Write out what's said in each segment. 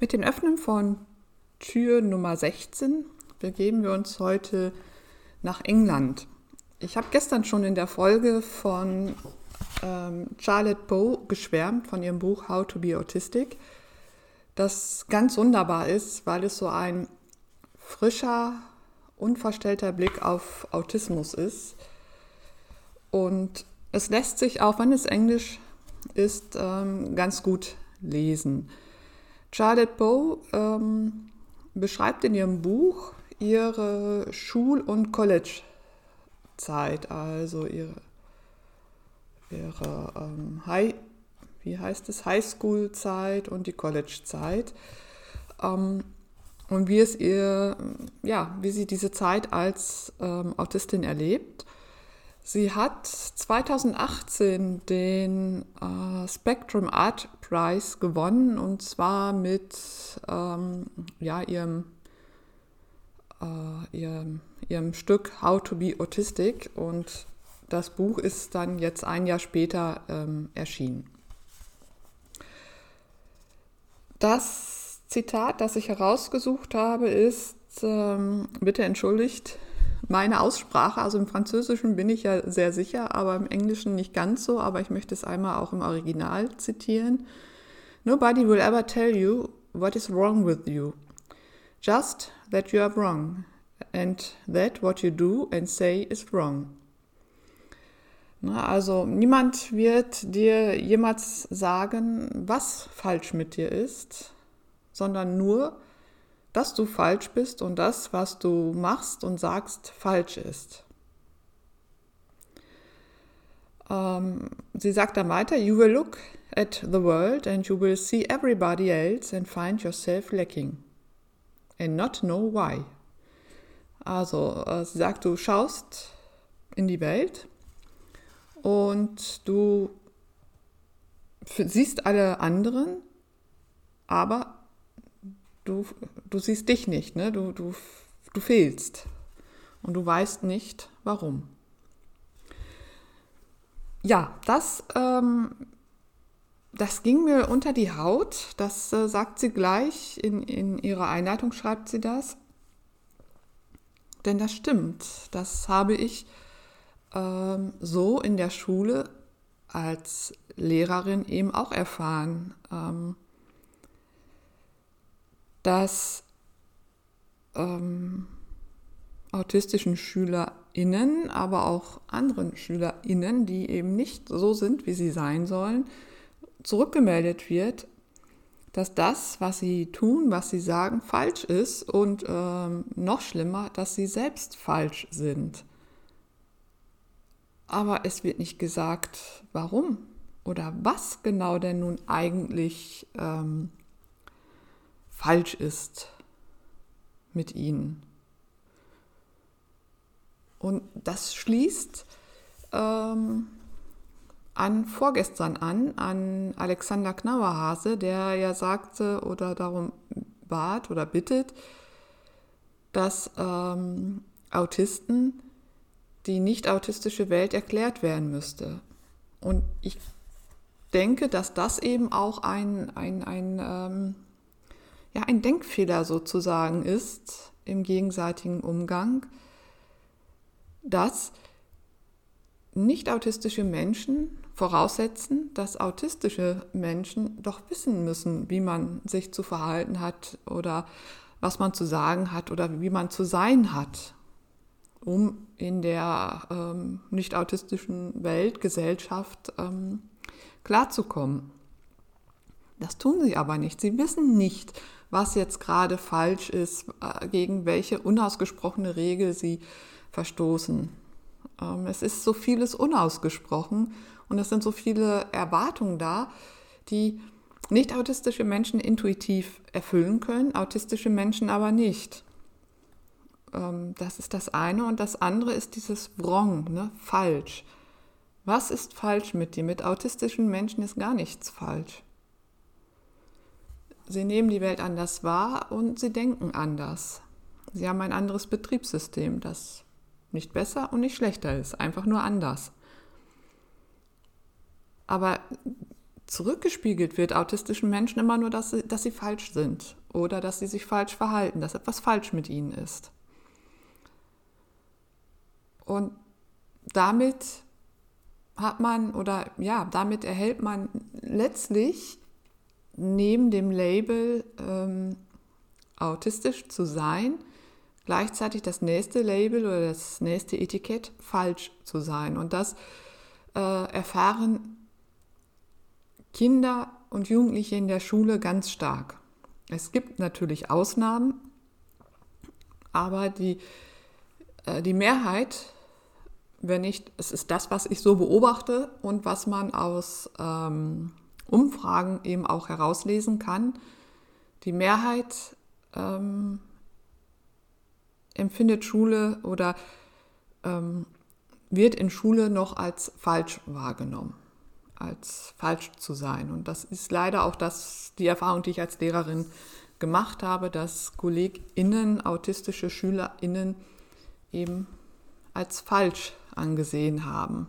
Mit dem Öffnen von Tür Nummer 16 begeben wir uns heute nach England. Ich habe gestern schon in der Folge von ähm, Charlotte Bow geschwärmt, von ihrem Buch How to be Autistic, das ganz wunderbar ist, weil es so ein frischer, unverstellter Blick auf Autismus ist. Und es lässt sich, auch wenn es Englisch ist, ähm, ganz gut lesen. Charlotte Bow ähm, beschreibt in ihrem Buch ihre Schul- und College-Zeit, also ihre, ihre ähm, High, wie heißt es, Highschool-Zeit und die College-Zeit. Ähm, und wie es ihr, ja, wie sie diese Zeit als ähm, Autistin erlebt. Sie hat 2018 den äh, Spectrum Art Prize gewonnen und zwar mit ähm, ja, ihrem, äh, ihrem, ihrem Stück How to be Autistic und das Buch ist dann jetzt ein Jahr später ähm, erschienen. Das Zitat, das ich herausgesucht habe, ist, ähm, bitte entschuldigt meine Aussprache, also im Französischen bin ich ja sehr sicher, aber im Englischen nicht ganz so, aber ich möchte es einmal auch im Original zitieren. Nobody will ever tell you what is wrong with you. Just that you are wrong and that what you do and say is wrong. Na, also niemand wird dir jemals sagen, was falsch mit dir ist, sondern nur, dass du falsch bist und das, was du machst und sagst, falsch ist. Ähm, sie sagt dann weiter, You will look at the world and you will see everybody else and find yourself lacking and not know why. Also äh, sie sagt, du schaust in die Welt und du siehst alle anderen, aber du, du siehst dich nicht, ne? du, du, du fehlst und du weißt nicht, warum. Ja, das, ähm, das ging mir unter die Haut, das äh, sagt sie gleich, in, in ihrer Einleitung schreibt sie das. Denn das stimmt, das habe ich ähm, so in der Schule als Lehrerin eben auch erfahren. Ähm, dass ähm, autistischen SchülerInnen, aber auch anderen SchülerInnen, die eben nicht so sind, wie sie sein sollen, zurückgemeldet wird, dass das, was sie tun, was sie sagen, falsch ist und ähm, noch schlimmer, dass sie selbst falsch sind. Aber es wird nicht gesagt, warum oder was genau denn nun eigentlich ähm, falsch ist mit ihnen. Und das schließt ähm, an vorgestern an, an Alexander Knauerhase, der ja sagte oder darum bat oder bittet, dass ähm, Autisten die nicht autistische Welt erklärt werden müsste. Und ich denke, dass das eben auch ein, ein, ein ähm, ja, ein Denkfehler sozusagen ist im gegenseitigen Umgang, dass nicht autistische Menschen voraussetzen, dass autistische Menschen doch wissen müssen, wie man sich zu verhalten hat oder was man zu sagen hat oder wie man zu sein hat, um in der ähm, nicht autistischen Welt, Gesellschaft ähm, klarzukommen. Das tun sie aber nicht. Sie wissen nicht, was jetzt gerade falsch ist, äh, gegen welche unausgesprochene Regel sie verstoßen. Ähm, es ist so vieles unausgesprochen und es sind so viele Erwartungen da, die nicht autistische Menschen intuitiv erfüllen können, autistische Menschen aber nicht. Ähm, das ist das eine und das andere ist dieses wrong, ne? falsch. Was ist falsch mit dir? Mit autistischen Menschen ist gar nichts falsch. Sie nehmen die Welt anders wahr und sie denken anders. Sie haben ein anderes Betriebssystem, das nicht besser und nicht schlechter ist, einfach nur anders. Aber zurückgespiegelt wird autistischen Menschen immer nur, dass sie, dass sie falsch sind oder dass sie sich falsch verhalten, dass etwas falsch mit ihnen ist. Und damit hat man oder ja, damit erhält man letztlich neben dem Label ähm, autistisch zu sein, gleichzeitig das nächste Label oder das nächste Etikett falsch zu sein. Und das äh, erfahren Kinder und Jugendliche in der Schule ganz stark. Es gibt natürlich Ausnahmen, aber die, äh, die Mehrheit, wenn nicht, es ist das, was ich so beobachte und was man aus ähm, Umfragen eben auch herauslesen kann, die Mehrheit ähm, empfindet Schule oder ähm, wird in Schule noch als falsch wahrgenommen, als falsch zu sein. Und das ist leider auch das, die Erfahrung, die ich als Lehrerin gemacht habe, dass KollegInnen, autistische SchülerInnen eben als falsch angesehen haben.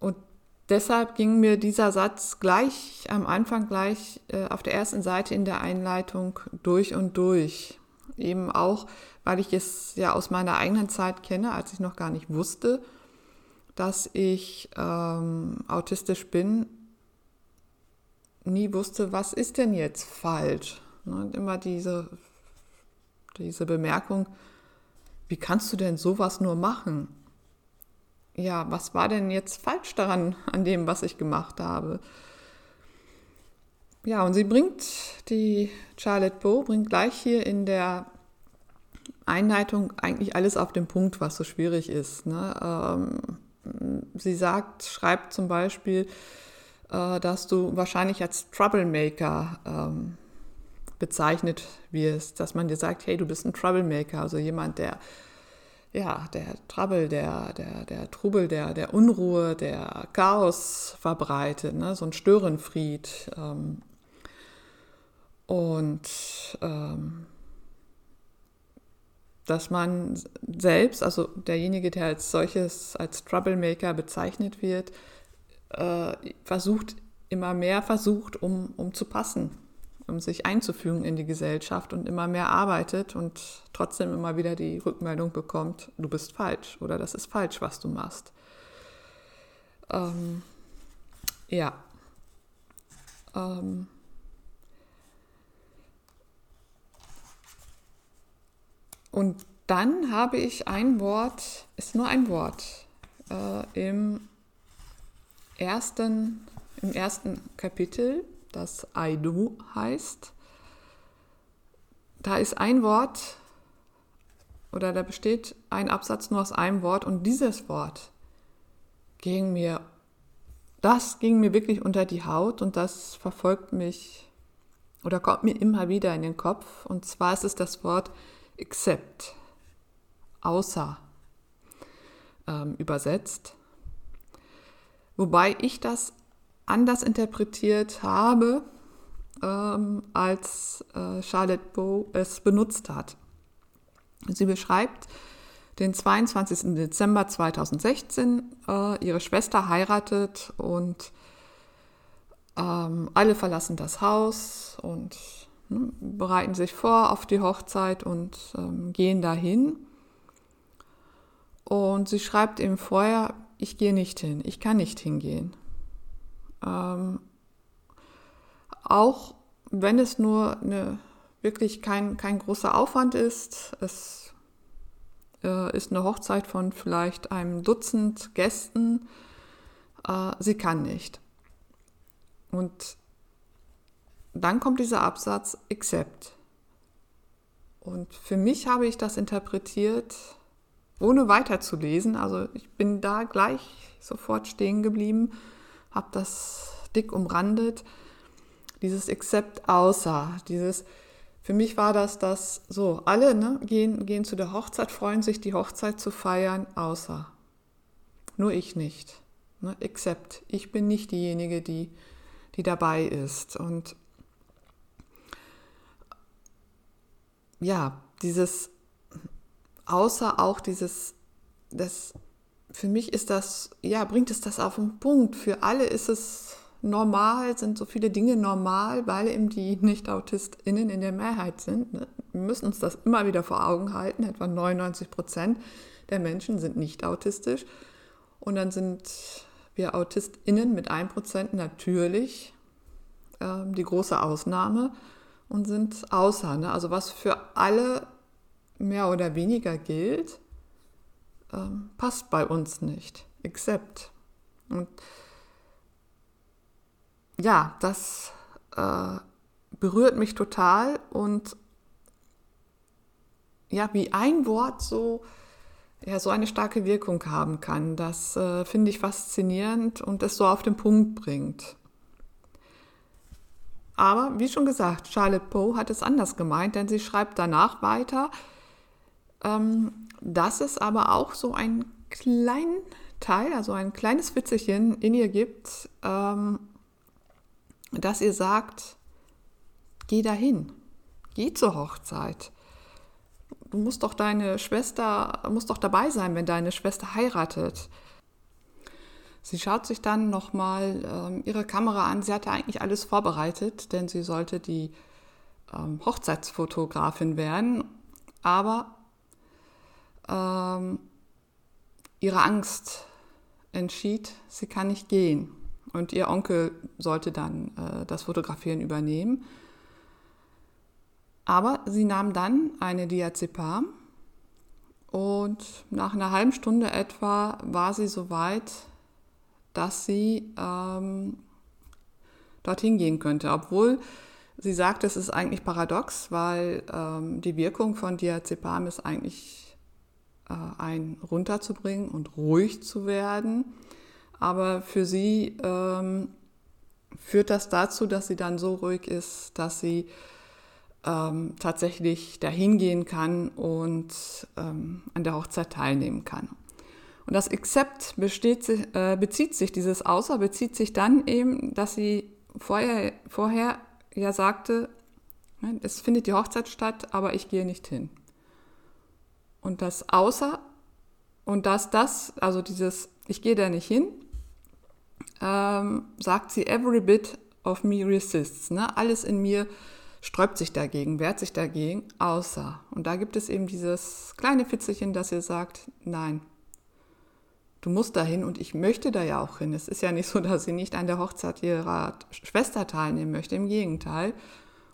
Und deshalb ging mir dieser Satz gleich am Anfang, gleich äh, auf der ersten Seite in der Einleitung durch und durch. Eben auch, weil ich es ja aus meiner eigenen Zeit kenne, als ich noch gar nicht wusste, dass ich ähm, autistisch bin, nie wusste, was ist denn jetzt falsch. Ne? Und immer diese, diese Bemerkung, wie kannst du denn sowas nur machen? Ja, was war denn jetzt falsch daran, an dem, was ich gemacht habe? Ja, und sie bringt, die Charlotte Bow bringt gleich hier in der Einleitung eigentlich alles auf den Punkt, was so schwierig ist. Ne? Ähm, sie sagt, schreibt zum Beispiel, äh, dass du wahrscheinlich als Troublemaker ähm, bezeichnet wirst, dass man dir sagt, hey, du bist ein Troublemaker, also jemand, der ja, der Trouble, der, der, der Trubel, der, der Unruhe, der Chaos verbreitet, ne? so ein Störenfried. Ähm, und ähm, dass man selbst, also derjenige, der als solches, als Troublemaker bezeichnet wird, äh, versucht, immer mehr versucht, um, um zu passen, sich einzufügen in die Gesellschaft und immer mehr arbeitet und trotzdem immer wieder die Rückmeldung bekommt, du bist falsch oder das ist falsch, was du machst. Ähm, ja. Ähm, Und dann habe ich ein Wort, ist nur ein Wort, äh, im, ersten, im ersten Kapitel, das I do heißt. Da ist ein Wort oder da besteht ein Absatz nur aus einem Wort und dieses Wort ging mir, das ging mir wirklich unter die Haut und das verfolgt mich oder kommt mir immer wieder in den Kopf. Und zwar ist es das Wort except, außer ähm, übersetzt. Wobei ich das anders interpretiert habe, ähm, als äh, Charlotte Bow es benutzt hat. Sie beschreibt den 22. Dezember 2016. Äh, ihre Schwester heiratet und ähm, alle verlassen das Haus und Ne, bereiten sich vor auf die Hochzeit und ähm, gehen dahin. Und sie schreibt ihm vorher, ich gehe nicht hin, ich kann nicht hingehen. Ähm, auch wenn es nur eine, wirklich kein, kein großer Aufwand ist, es äh, ist eine Hochzeit von vielleicht einem Dutzend Gästen, äh, sie kann nicht. Und dann kommt dieser Absatz except. Und für mich habe ich das interpretiert, ohne weiterzulesen. Also ich bin da gleich sofort stehen geblieben, habe das dick umrandet. Dieses except außer, dieses, für mich war das das so, alle ne, gehen, gehen zu der Hochzeit, freuen sich, die Hochzeit zu feiern, außer. Nur ich nicht. Ne, except. Ich bin nicht diejenige, die, die dabei ist. Und ja, dieses, außer auch dieses, das für mich ist das, ja, bringt es das auf den Punkt. Für alle ist es normal, sind so viele Dinge normal, weil eben die Nicht-AutistInnen in der Mehrheit sind. Ne? Wir müssen uns das immer wieder vor Augen halten. Etwa 99 Prozent der Menschen sind nicht autistisch. Und dann sind wir AutistInnen mit 1 Prozent natürlich äh, die große Ausnahme und sind außer. Ne? Also was für alle mehr oder weniger gilt, ähm, passt bei uns nicht. Except. Und ja, das äh, berührt mich total und ja, wie ein Wort so, ja, so eine starke Wirkung haben kann, das äh, finde ich faszinierend und es so auf den Punkt bringt. Aber wie schon gesagt, Charlotte Poe hat es anders gemeint, denn sie schreibt danach weiter, ähm, dass es aber auch so einen kleinen Teil, also ein kleines Witzelchen in ihr gibt, ähm, dass ihr sagt, geh dahin, geh zur Hochzeit. Du musst doch deine Schwester, musst doch dabei sein, wenn deine Schwester heiratet. Sie schaut sich dann nochmal ähm, ihre Kamera an. Sie hatte eigentlich alles vorbereitet, denn sie sollte die ähm, Hochzeitsfotografin werden. Aber ähm, ihre Angst entschied, sie kann nicht gehen. Und ihr Onkel sollte dann äh, das Fotografieren übernehmen. Aber sie nahm dann eine Diazepam und nach einer halben Stunde etwa war sie so weit, dass sie ähm, dorthin gehen könnte. Obwohl sie sagt, es ist eigentlich paradox, weil ähm, die Wirkung von Diazepam ist eigentlich äh, ein runterzubringen und ruhig zu werden. Aber für sie ähm, führt das dazu, dass sie dann so ruhig ist, dass sie ähm, tatsächlich dahin gehen kann und ähm, an der Hochzeit teilnehmen kann. Und das Accept besteht, äh, bezieht sich, dieses Außer bezieht sich dann eben, dass sie vorher, vorher ja sagte, es findet die Hochzeit statt, aber ich gehe nicht hin. Und das Außer und dass das, also dieses, ich gehe da nicht hin, ähm, sagt sie, every bit of me resists. Ne? Alles in mir sträubt sich dagegen, wehrt sich dagegen, außer. Und da gibt es eben dieses kleine Fitzelchen, das ihr sagt, nein, du musst dahin und ich möchte da ja auch hin. Es ist ja nicht so, dass sie nicht an der Hochzeit ihrer Schwester teilnehmen möchte, im Gegenteil.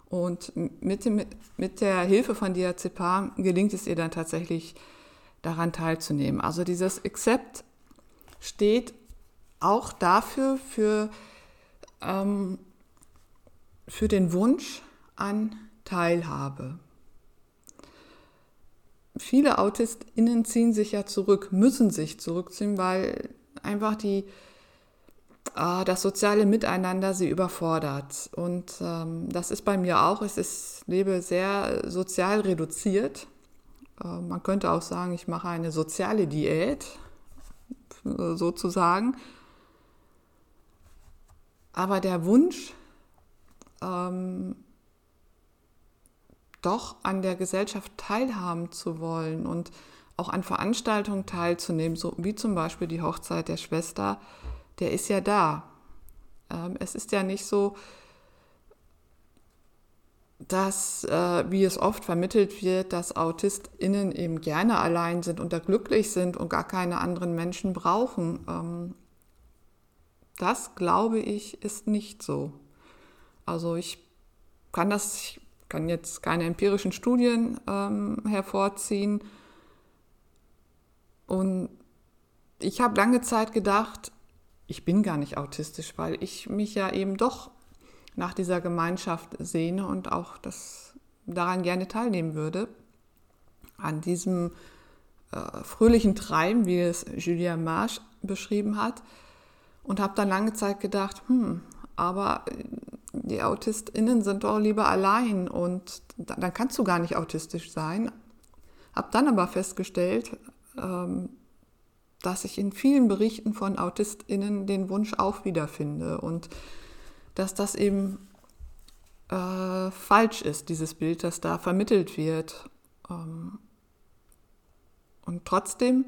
Und mit, dem, mit der Hilfe von Diazepam gelingt es ihr dann tatsächlich, daran teilzunehmen. Also dieses Accept steht auch dafür, für, ähm, für den Wunsch an Teilhabe. Viele AutistInnen ziehen sich ja zurück, müssen sich zurückziehen, weil einfach die, äh, das soziale Miteinander sie überfordert. Und ähm, das ist bei mir auch. Ich lebe sehr sozial reduziert. Äh, man könnte auch sagen, ich mache eine soziale Diät, sozusagen. Aber der Wunsch, ähm, doch an der Gesellschaft teilhaben zu wollen und auch an Veranstaltungen teilzunehmen, so wie zum Beispiel die Hochzeit der Schwester, der ist ja da. Ähm, es ist ja nicht so, dass, äh, wie es oft vermittelt wird, dass AutistInnen eben gerne allein sind und da glücklich sind und gar keine anderen Menschen brauchen. Ähm, das, glaube ich, ist nicht so. Also ich kann das, ich kann jetzt keine empirischen Studien ähm, hervorziehen. Und ich habe lange Zeit gedacht, ich bin gar nicht autistisch, weil ich mich ja eben doch nach dieser Gemeinschaft sehne und auch das daran gerne teilnehmen würde. An diesem äh, fröhlichen Treiben, wie es Julia Marsch beschrieben hat und habe dann lange Zeit gedacht, hm, aber die AutistInnen sind doch lieber allein und dann kannst du gar nicht autistisch sein. Habe dann aber festgestellt, ähm, dass ich in vielen Berichten von AutistInnen den Wunsch auch wiederfinde und dass das eben äh, falsch ist, dieses Bild, das da vermittelt wird. Ähm, und trotzdem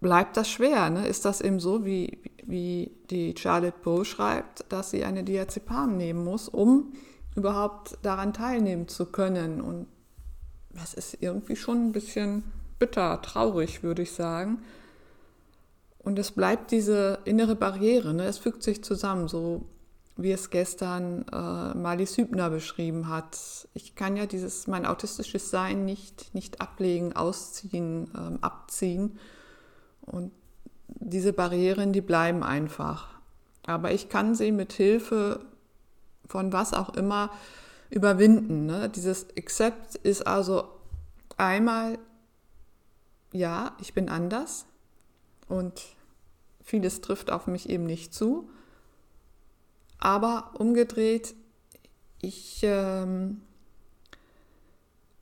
bleibt das schwer. Ne? Ist das eben so, wie, wie die Charlotte Bow schreibt, dass sie eine Diazepam nehmen muss, um überhaupt daran teilnehmen zu können? Und das ist irgendwie schon ein bisschen bitter, traurig, würde ich sagen. Und es bleibt diese innere Barriere, ne? es fügt sich zusammen, so wie es gestern äh, Marlies Hübner beschrieben hat. Ich kann ja dieses, mein autistisches Sein nicht, nicht ablegen, ausziehen, ähm, abziehen. Und diese Barrieren, die bleiben einfach. Aber ich kann sie mit Hilfe von was auch immer überwinden. Ne? Dieses Accept ist also einmal, ja, ich bin anders und vieles trifft auf mich eben nicht zu. Aber umgedreht, ich, ähm,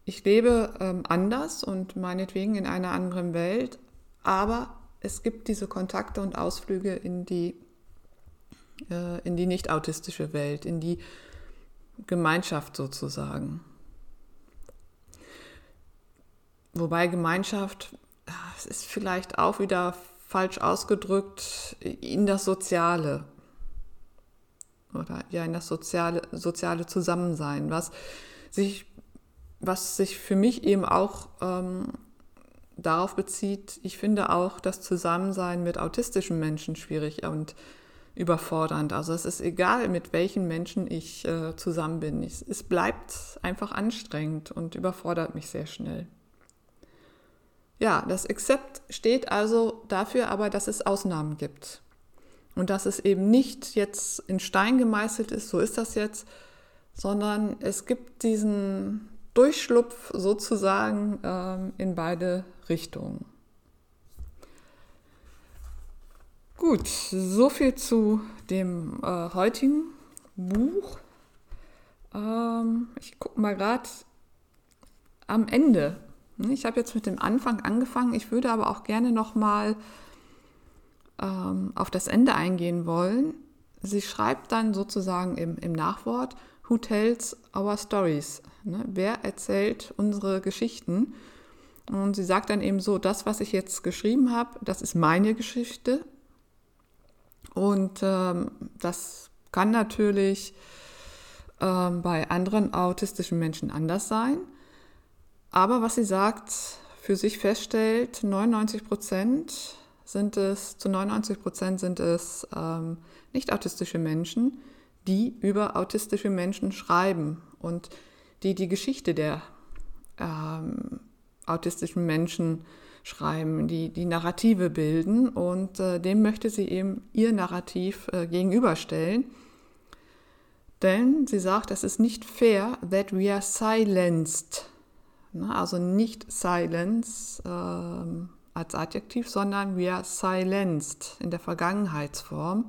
ich lebe ähm, anders und meinetwegen in einer anderen Welt, aber es gibt diese Kontakte und Ausflüge in die, äh, in die nicht autistische Welt, in die Gemeinschaft sozusagen. Wobei Gemeinschaft, es ist vielleicht auch wieder falsch ausgedrückt, in das Soziale oder ja in das soziale, soziale Zusammensein, was sich, was sich für mich eben auch ähm, darauf bezieht, ich finde auch das Zusammensein mit autistischen Menschen schwierig und überfordernd. Also es ist egal, mit welchen Menschen ich äh, zusammen bin. Ich, es bleibt einfach anstrengend und überfordert mich sehr schnell. Ja, das Accept steht also dafür aber, dass es Ausnahmen gibt. Und dass es eben nicht jetzt in Stein gemeißelt ist, so ist das jetzt, sondern es gibt diesen Durchschlupf sozusagen ähm, in beide Richtungen. Gut, so viel zu dem äh, heutigen Buch. Ähm, ich gucke mal gerade am Ende. Ich habe jetzt mit dem Anfang angefangen. Ich würde aber auch gerne noch mal ähm, auf das Ende eingehen wollen. Sie schreibt dann sozusagen im, im Nachwort, Who tells our stories? Ne? Wer erzählt unsere Geschichten? Und sie sagt dann eben so, das, was ich jetzt geschrieben habe, das ist meine Geschichte. Und ähm, das kann natürlich ähm, bei anderen autistischen Menschen anders sein. Aber was sie sagt, für sich feststellt, 99 Prozent sind es, zu 99 Prozent sind es ähm, nicht autistische Menschen, die über autistische Menschen schreiben und die die Geschichte der ähm, autistischen Menschen schreiben, die die Narrative bilden und äh, dem möchte sie eben ihr Narrativ äh, gegenüberstellen. Denn sie sagt, es ist nicht fair that we are silenced. Na, also nicht silence äh, als Adjektiv, sondern are silenced in der Vergangenheitsform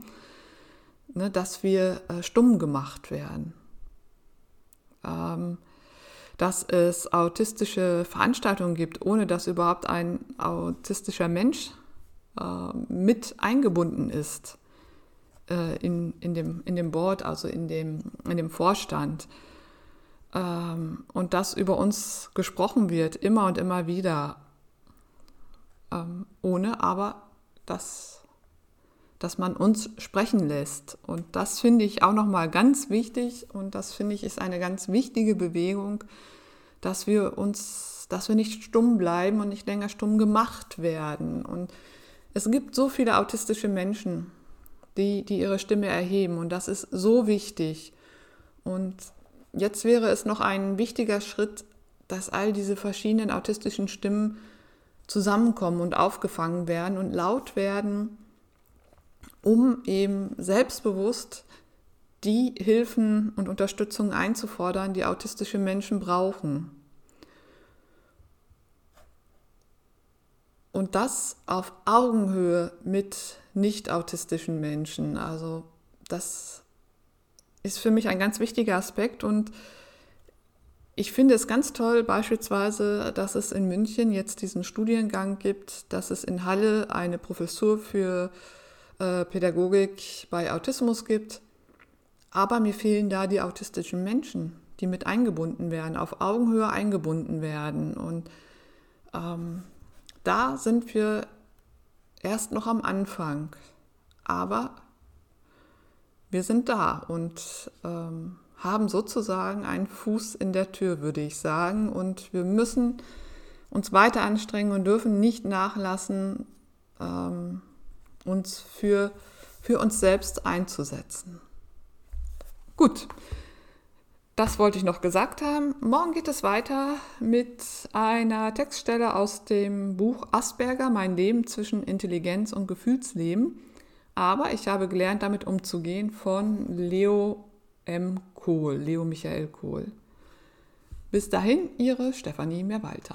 ne, dass wir äh, stumm gemacht werden. Ähm, dass es autistische Veranstaltungen gibt, ohne dass überhaupt ein autistischer Mensch äh, mit eingebunden ist äh, in, in, dem, in dem Board, also in dem, in dem Vorstand. Ähm, und dass über uns gesprochen wird, immer und immer wieder, ähm, ohne aber dass dass man uns sprechen lässt. Und das finde ich auch nochmal ganz wichtig und das finde ich ist eine ganz wichtige Bewegung, dass wir uns, dass wir nicht stumm bleiben und nicht länger stumm gemacht werden. Und es gibt so viele autistische Menschen, die, die ihre Stimme erheben und das ist so wichtig. Und jetzt wäre es noch ein wichtiger Schritt, dass all diese verschiedenen autistischen Stimmen zusammenkommen und aufgefangen werden und laut werden um eben selbstbewusst die Hilfen und Unterstützung einzufordern, die autistische Menschen brauchen. Und das auf Augenhöhe mit nicht autistischen Menschen. Also das ist für mich ein ganz wichtiger Aspekt und ich finde es ganz toll beispielsweise, dass es in München jetzt diesen Studiengang gibt, dass es in Halle eine Professur für äh, Pädagogik bei Autismus gibt. Aber mir fehlen da die autistischen Menschen, die mit eingebunden werden, auf Augenhöhe eingebunden werden. Und ähm, da sind wir erst noch am Anfang. Aber wir sind da und ähm, haben sozusagen einen Fuß in der Tür, würde ich sagen. Und wir müssen uns weiter anstrengen und dürfen nicht nachlassen, ähm, uns für, für uns selbst einzusetzen. Gut, das wollte ich noch gesagt haben. Morgen geht es weiter mit einer Textstelle aus dem Buch Asperger, mein Leben zwischen Intelligenz und Gefühlsleben. Aber ich habe gelernt, damit umzugehen von Leo M. Kohl, Leo Michael Kohl. Bis dahin, Ihre Stefanie Mehrwalter.